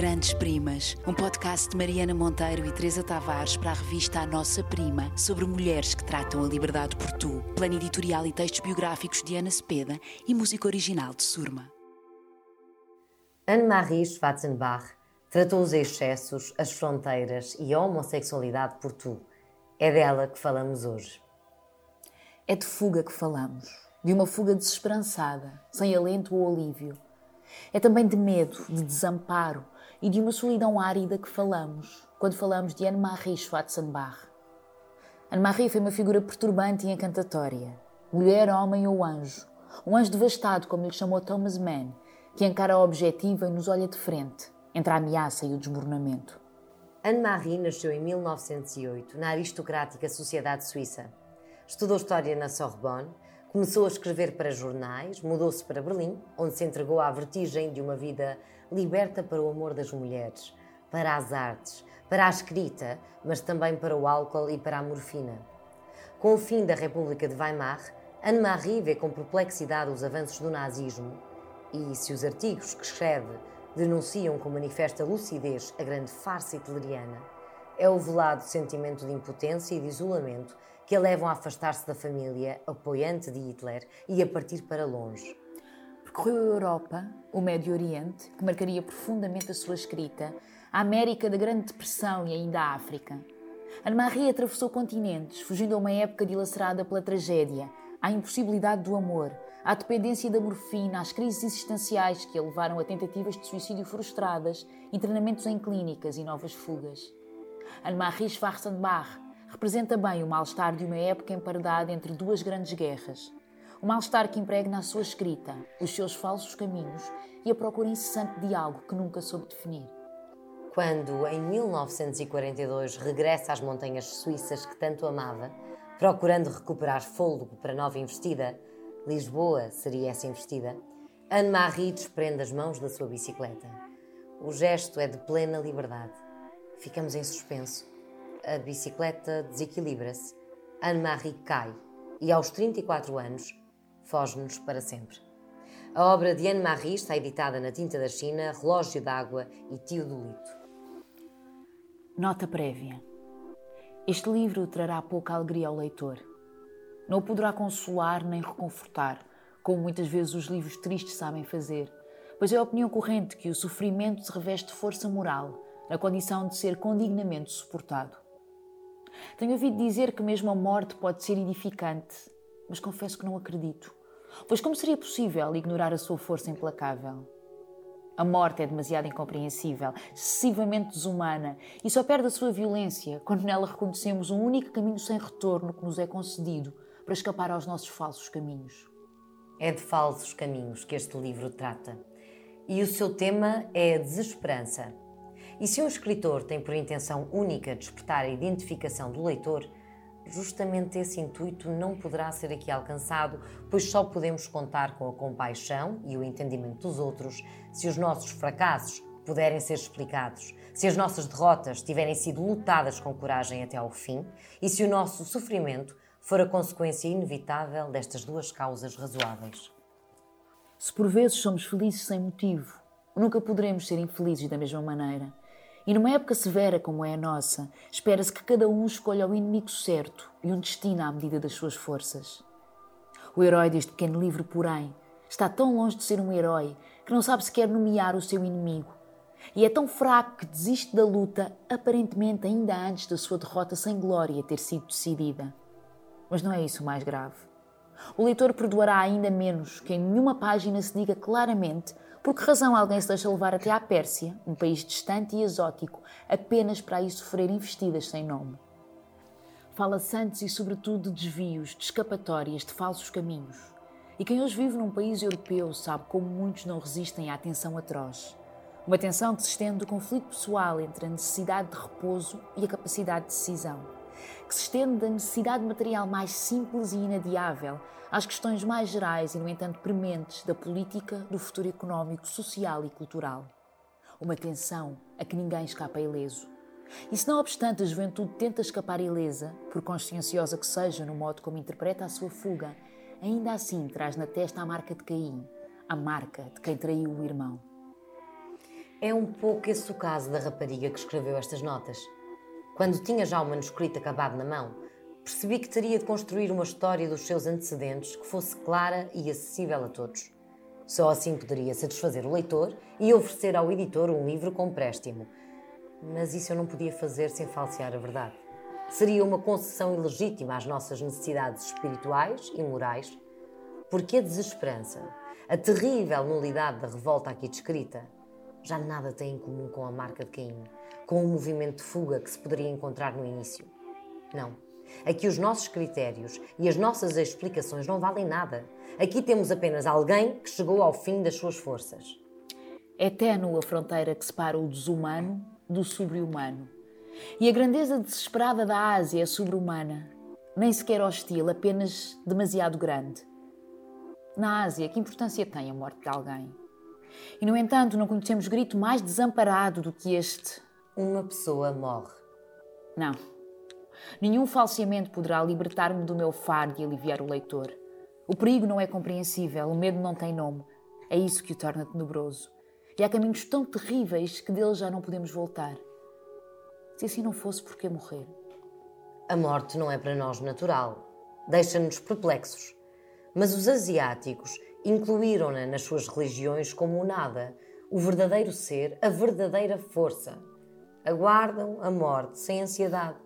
Grandes Primas, um podcast de Mariana Monteiro e Teresa Tavares para a revista A Nossa Prima, sobre mulheres que tratam a liberdade por tu. Plano editorial e textos biográficos de Ana Cepeda e música original de Surma. Anne-Marie Schwarzenbach tratou os excessos, as fronteiras e a homossexualidade por tu. É dela que falamos hoje. É de fuga que falamos, de uma fuga desesperançada, sem alento ou alívio. É também de medo, de desamparo, e de uma solidão árida que falamos quando falamos de Anne-Marie Schwarzenbach. Anne-Marie foi uma figura perturbante e encantatória. Mulher, homem ou anjo. Um anjo devastado, como lhe chamou Thomas Mann, que encara a objetiva e nos olha de frente, entre a ameaça e o desmoronamento. Anne-Marie nasceu em 1908 na aristocrática Sociedade Suíça. Estudou História na Sorbonne, começou a escrever para jornais, mudou-se para Berlim, onde se entregou à vertigem de uma vida liberta para o amor das mulheres, para as artes, para a escrita, mas também para o álcool e para a morfina. Com o fim da República de Weimar, Anne-Marie vê com perplexidade os avanços do nazismo e, se os artigos que escreve denunciam com manifesta lucidez a grande farsa hitleriana, é o velado sentimento de impotência e de isolamento que a levam a afastar-se da família apoiante de Hitler e a partir para longe. Percorreu a Europa, o Médio Oriente, que marcaria profundamente a sua escrita, a América da Grande Depressão e ainda a África. Anne-Marie atravessou continentes, fugindo a uma época dilacerada pela tragédia, à impossibilidade do amor, à dependência da morfina, às crises existenciais que a levaram a tentativas de suicídio frustradas, internamentos em clínicas e novas fugas. Anne-Marie Schwarzenbach representa bem o mal-estar de uma época emparedada entre duas grandes guerras, o mal-estar que impregna a sua escrita, os seus falsos caminhos e a procura incessante de algo que nunca soube definir. Quando, em 1942, regressa às montanhas suíças que tanto amava, procurando recuperar fôlego para nova investida, Lisboa seria essa investida, Anne-Marie desprende as mãos da sua bicicleta. O gesto é de plena liberdade. Ficamos em suspenso. A bicicleta desequilibra-se. Anne-Marie cai e, aos 34 anos, foge-nos para sempre. A obra de Anne-Marie está editada na tinta da China, Relógio d'Água e Tio do Lito. Nota prévia. Este livro trará pouca alegria ao leitor. Não o poderá consolar nem reconfortar, como muitas vezes os livros tristes sabem fazer, pois é a opinião corrente que o sofrimento se reveste de força moral, na condição de ser condignamente suportado. Tenho ouvido dizer que mesmo a morte pode ser edificante, mas confesso que não acredito. Pois como seria possível ignorar a sua força implacável? A morte é demasiado incompreensível, excessivamente desumana e só perde a sua violência quando nela reconhecemos um único caminho sem retorno que nos é concedido para escapar aos nossos falsos caminhos. É de falsos caminhos que este livro trata. E o seu tema é a desesperança. E se um escritor tem por intenção única despertar a identificação do leitor, justamente esse intuito não poderá ser aqui alcançado, pois só podemos contar com a compaixão e o entendimento dos outros se os nossos fracassos puderem ser explicados, se as nossas derrotas tiverem sido lutadas com coragem até ao fim e se o nosso sofrimento for a consequência inevitável destas duas causas razoáveis. Se por vezes somos felizes sem motivo, nunca poderemos ser infelizes da mesma maneira. E numa época severa como é a nossa, espera-se que cada um escolha o inimigo certo e um destino à medida das suas forças. O herói deste pequeno livro, porém, está tão longe de ser um herói que não sabe sequer nomear o seu inimigo. E é tão fraco que desiste da luta, aparentemente ainda antes da sua derrota sem glória ter sido decidida. Mas não é isso o mais grave. O leitor perdoará ainda menos que em nenhuma página se diga claramente por que razão alguém se deixa levar até à Pérsia, um país distante e exótico, apenas para aí sofrer investidas sem nome? Fala-se antes e sobretudo de desvios, de escapatórias, de falsos caminhos. E quem hoje vive num país europeu sabe como muitos não resistem à tensão atroz. Uma tensão que se estende do conflito pessoal entre a necessidade de repouso e a capacidade de decisão. Que se estende da necessidade material mais simples e inadiável às questões mais gerais e, no entanto, prementes da política, do futuro económico, social e cultural. Uma tensão a que ninguém escapa ileso. E se não obstante a juventude tenta escapar ilesa, por conscienciosa que seja no modo como interpreta a sua fuga, ainda assim traz na testa a marca de Caim, a marca de quem traiu o irmão. É um pouco esse o caso da rapariga que escreveu estas notas. Quando tinha já o manuscrito acabado na mão, percebi que teria de construir uma história dos seus antecedentes que fosse clara e acessível a todos. Só assim poderia satisfazer o leitor e oferecer ao editor um livro com empréstimo. Mas isso eu não podia fazer sem falsear a verdade. Seria uma concessão ilegítima às nossas necessidades espirituais e morais, porque a desesperança, a terrível nulidade da revolta aqui descrita, já nada tem em comum com a marca de Caim, com o movimento de fuga que se poderia encontrar no início. Não. Aqui os nossos critérios e as nossas explicações não valem nada. Aqui temos apenas alguém que chegou ao fim das suas forças. É ténue a fronteira que separa o desumano do sobre-humano. E a grandeza desesperada da Ásia é sobre-humana. Nem sequer hostil, apenas demasiado grande. Na Ásia, que importância tem a morte de alguém? E, no entanto, não conhecemos grito mais desamparado do que este. Uma pessoa morre. Não. Nenhum falseamento poderá libertar-me do meu fardo e aliviar o leitor. O perigo não é compreensível, o medo não tem nome. É isso que o torna tenebroso. E há caminhos tão terríveis que deles já não podemos voltar. Se assim não fosse, por que morrer? A morte não é para nós natural. Deixa-nos perplexos. Mas os asiáticos incluíram-na nas suas religiões como o nada, o verdadeiro ser, a verdadeira força. Aguardam a morte sem ansiedade.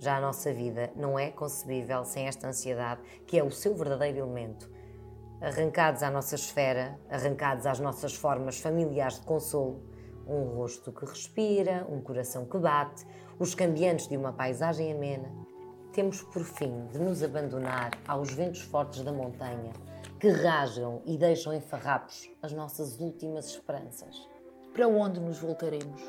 Já a nossa vida não é concebível sem esta ansiedade, que é o seu verdadeiro elemento. Arrancados à nossa esfera, arrancados às nossas formas familiares de consolo, um rosto que respira, um coração que bate, os cambiantes de uma paisagem amena, temos por fim de nos abandonar aos ventos fortes da montanha que rasgam e deixam em farrapos as nossas últimas esperanças. Para onde nos voltaremos?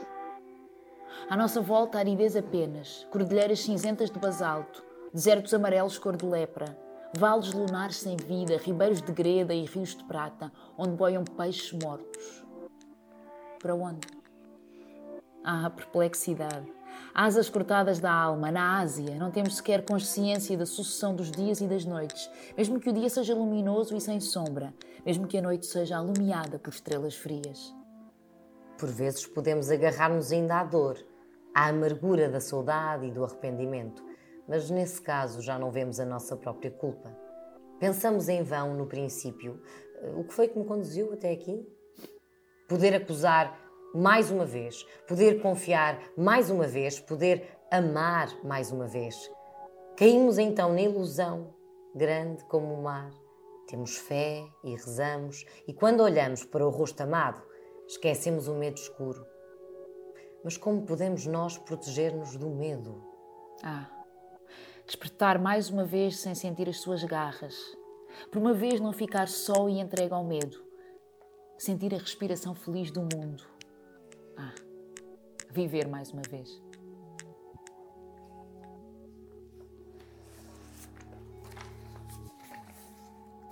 À nossa volta, aridez apenas, cordilheiras cinzentas de basalto, desertos amarelos cor de lepra, vales lunares sem vida, ribeiros de greda e rios de prata, onde boiam peixes mortos. Para onde? Ah, perplexidade. Asas cortadas da alma, na Ásia, não temos sequer consciência da sucessão dos dias e das noites, mesmo que o dia seja luminoso e sem sombra, mesmo que a noite seja alumiada por estrelas frias. Por vezes podemos agarrar-nos ainda à dor, à amargura da saudade e do arrependimento, mas nesse caso já não vemos a nossa própria culpa. Pensamos em vão no princípio: o que foi que me conduziu até aqui? Poder acusar mais uma vez, poder confiar mais uma vez, poder amar mais uma vez. Caímos então na ilusão, grande como o mar. Temos fé e rezamos, e quando olhamos para o rosto amado, esquecemos o medo escuro. Mas como podemos nós proteger-nos do medo? Ah, despertar mais uma vez sem sentir as suas garras. Por uma vez não ficar só e entregue ao medo. Sentir a respiração feliz do mundo ah, viver mais uma vez.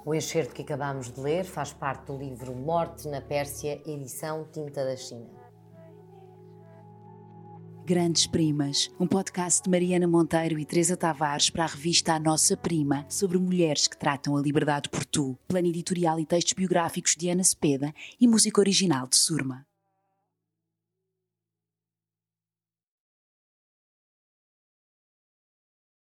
O enxerto que acabamos de ler faz parte do livro Morte na Pérsia, edição Tinta da China. Grandes Primas, um podcast de Mariana Monteiro e Teresa Tavares para a revista A Nossa Prima, sobre mulheres que tratam a liberdade por tu. Plano editorial e textos biográficos de Ana Cepeda e música original de Surma.